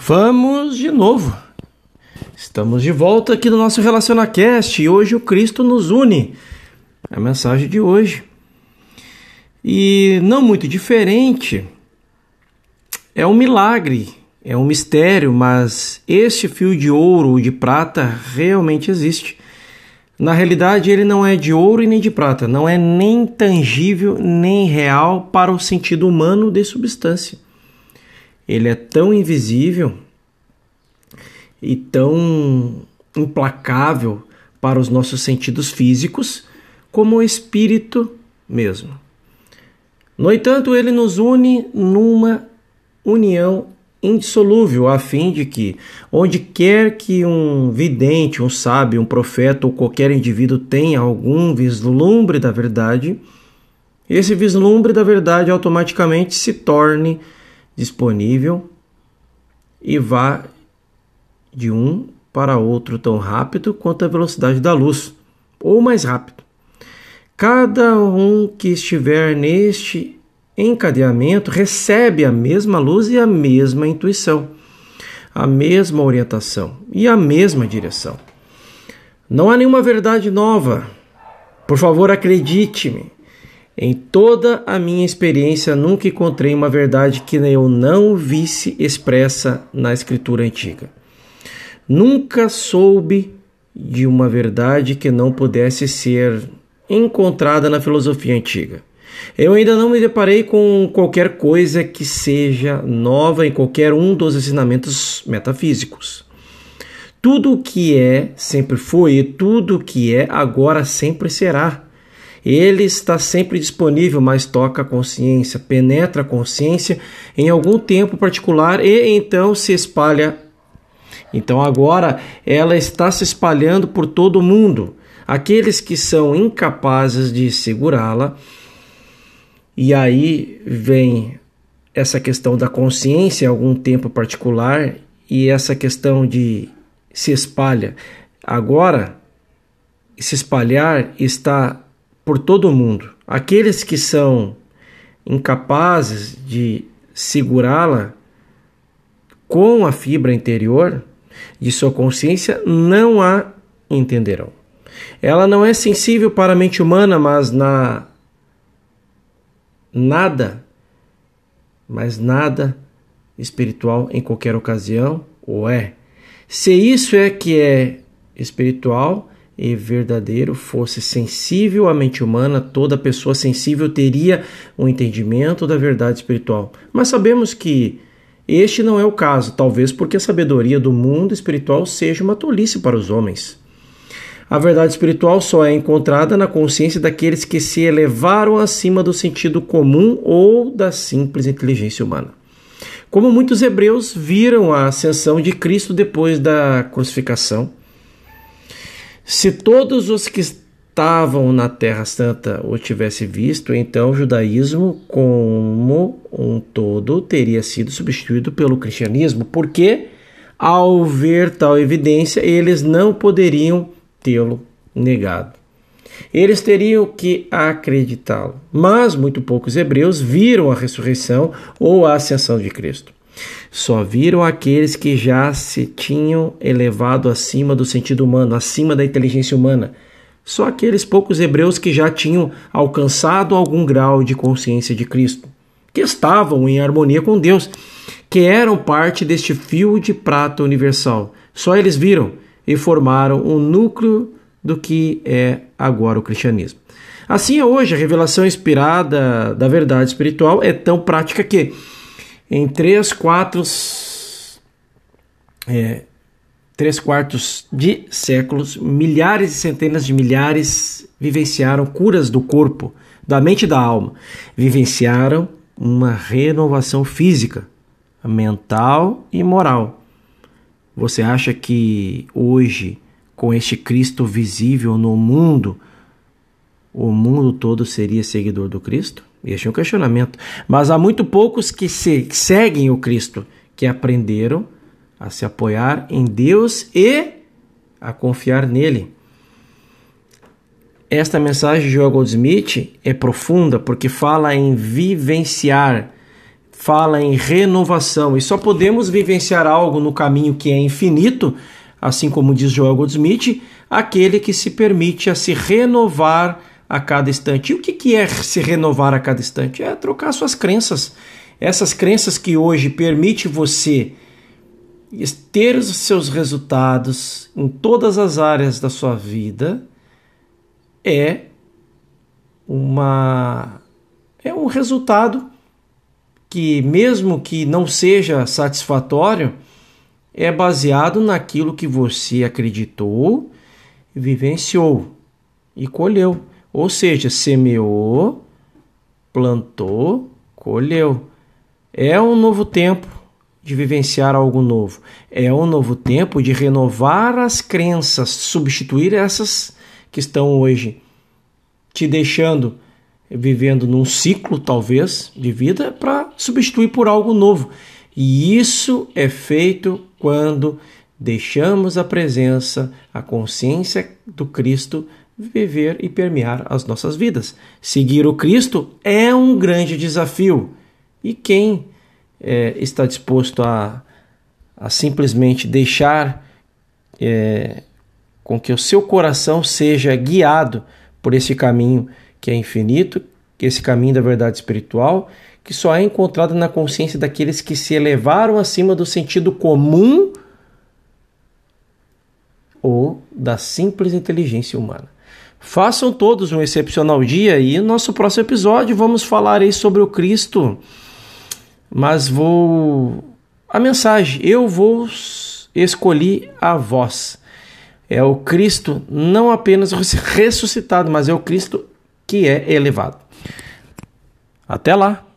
Vamos de novo. Estamos de volta aqui no nosso RelacionaCast e hoje o Cristo nos une. É a mensagem de hoje. E não muito diferente, é um milagre, é um mistério, mas este fio de ouro ou de prata realmente existe. Na realidade, ele não é de ouro e nem de prata, não é nem tangível nem real para o sentido humano de substância ele é tão invisível e tão implacável para os nossos sentidos físicos como o espírito mesmo. No entanto, ele nos une numa união indissolúvel, a fim de que, onde quer que um vidente, um sábio, um profeta ou qualquer indivíduo tenha algum vislumbre da verdade, esse vislumbre da verdade automaticamente se torne disponível e vá de um para outro tão rápido quanto a velocidade da luz, ou mais rápido. Cada um que estiver neste encadeamento recebe a mesma luz e a mesma intuição, a mesma orientação e a mesma direção. Não há nenhuma verdade nova. Por favor, acredite-me. Em toda a minha experiência, nunca encontrei uma verdade que eu não visse expressa na escritura antiga. Nunca soube de uma verdade que não pudesse ser encontrada na filosofia antiga. Eu ainda não me deparei com qualquer coisa que seja nova em qualquer um dos ensinamentos metafísicos. Tudo o que é sempre foi e tudo o que é agora sempre será. Ele está sempre disponível, mas toca a consciência, penetra a consciência em algum tempo particular e então se espalha. Então agora ela está se espalhando por todo o mundo. Aqueles que são incapazes de segurá-la, e aí vem essa questão da consciência em algum tempo particular e essa questão de se espalha. Agora, se espalhar está por todo o mundo. Aqueles que são incapazes de segurá-la com a fibra interior de sua consciência não a entenderão. Ela não é sensível para a mente humana, mas na nada, mas nada espiritual em qualquer ocasião ou é. Se isso é que é espiritual, e verdadeiro fosse sensível à mente humana, toda pessoa sensível teria um entendimento da verdade espiritual. Mas sabemos que este não é o caso, talvez porque a sabedoria do mundo espiritual seja uma tolice para os homens. A verdade espiritual só é encontrada na consciência daqueles que se elevaram acima do sentido comum ou da simples inteligência humana. Como muitos hebreus viram a ascensão de Cristo depois da crucificação, se todos os que estavam na Terra Santa o tivessem visto, então o judaísmo, como um todo, teria sido substituído pelo cristianismo, porque, ao ver tal evidência, eles não poderiam tê-lo negado. Eles teriam que acreditá-lo. Mas muito poucos hebreus viram a ressurreição ou a ascensão de Cristo. Só viram aqueles que já se tinham elevado acima do sentido humano, acima da inteligência humana. Só aqueles poucos hebreus que já tinham alcançado algum grau de consciência de Cristo, que estavam em harmonia com Deus, que eram parte deste fio de prata universal. Só eles viram e formaram o núcleo do que é agora o cristianismo. Assim é hoje, a revelação inspirada da verdade espiritual é tão prática que em três quartos, é, quartos de séculos, milhares e centenas de milhares vivenciaram curas do corpo, da mente e da alma. Vivenciaram uma renovação física, mental e moral. Você acha que hoje, com este Cristo visível no mundo, o mundo todo seria seguidor do Cristo? Este é um questionamento. Mas há muito poucos que, se, que seguem o Cristo, que aprenderam a se apoiar em Deus e a confiar nele. Esta mensagem de Joel Goldsmith é profunda porque fala em vivenciar, fala em renovação e só podemos vivenciar algo no caminho que é infinito, assim como diz Joel Goldsmith, aquele que se permite a se renovar a cada instante. E o que é se renovar a cada instante? É trocar suas crenças. Essas crenças que hoje permite você ter os seus resultados em todas as áreas da sua vida é uma é um resultado que mesmo que não seja satisfatório é baseado naquilo que você acreditou, vivenciou e colheu. Ou seja, semeou, plantou, colheu. É um novo tempo de vivenciar algo novo. É um novo tempo de renovar as crenças, substituir essas que estão hoje te deixando vivendo num ciclo, talvez, de vida, para substituir por algo novo. E isso é feito quando deixamos a presença, a consciência do Cristo viver e permear as nossas vidas. Seguir o Cristo é um grande desafio. E quem é, está disposto a, a simplesmente deixar é, com que o seu coração seja guiado por esse caminho que é infinito, é esse caminho da verdade espiritual, que só é encontrado na consciência daqueles que se elevaram acima do sentido comum ou da simples inteligência humana. Façam todos um excepcional dia e no nosso próximo episódio vamos falar aí sobre o Cristo mas vou. A mensagem, eu vou escolher a voz. É o Cristo não apenas ressuscitado, mas é o Cristo que é elevado. Até lá!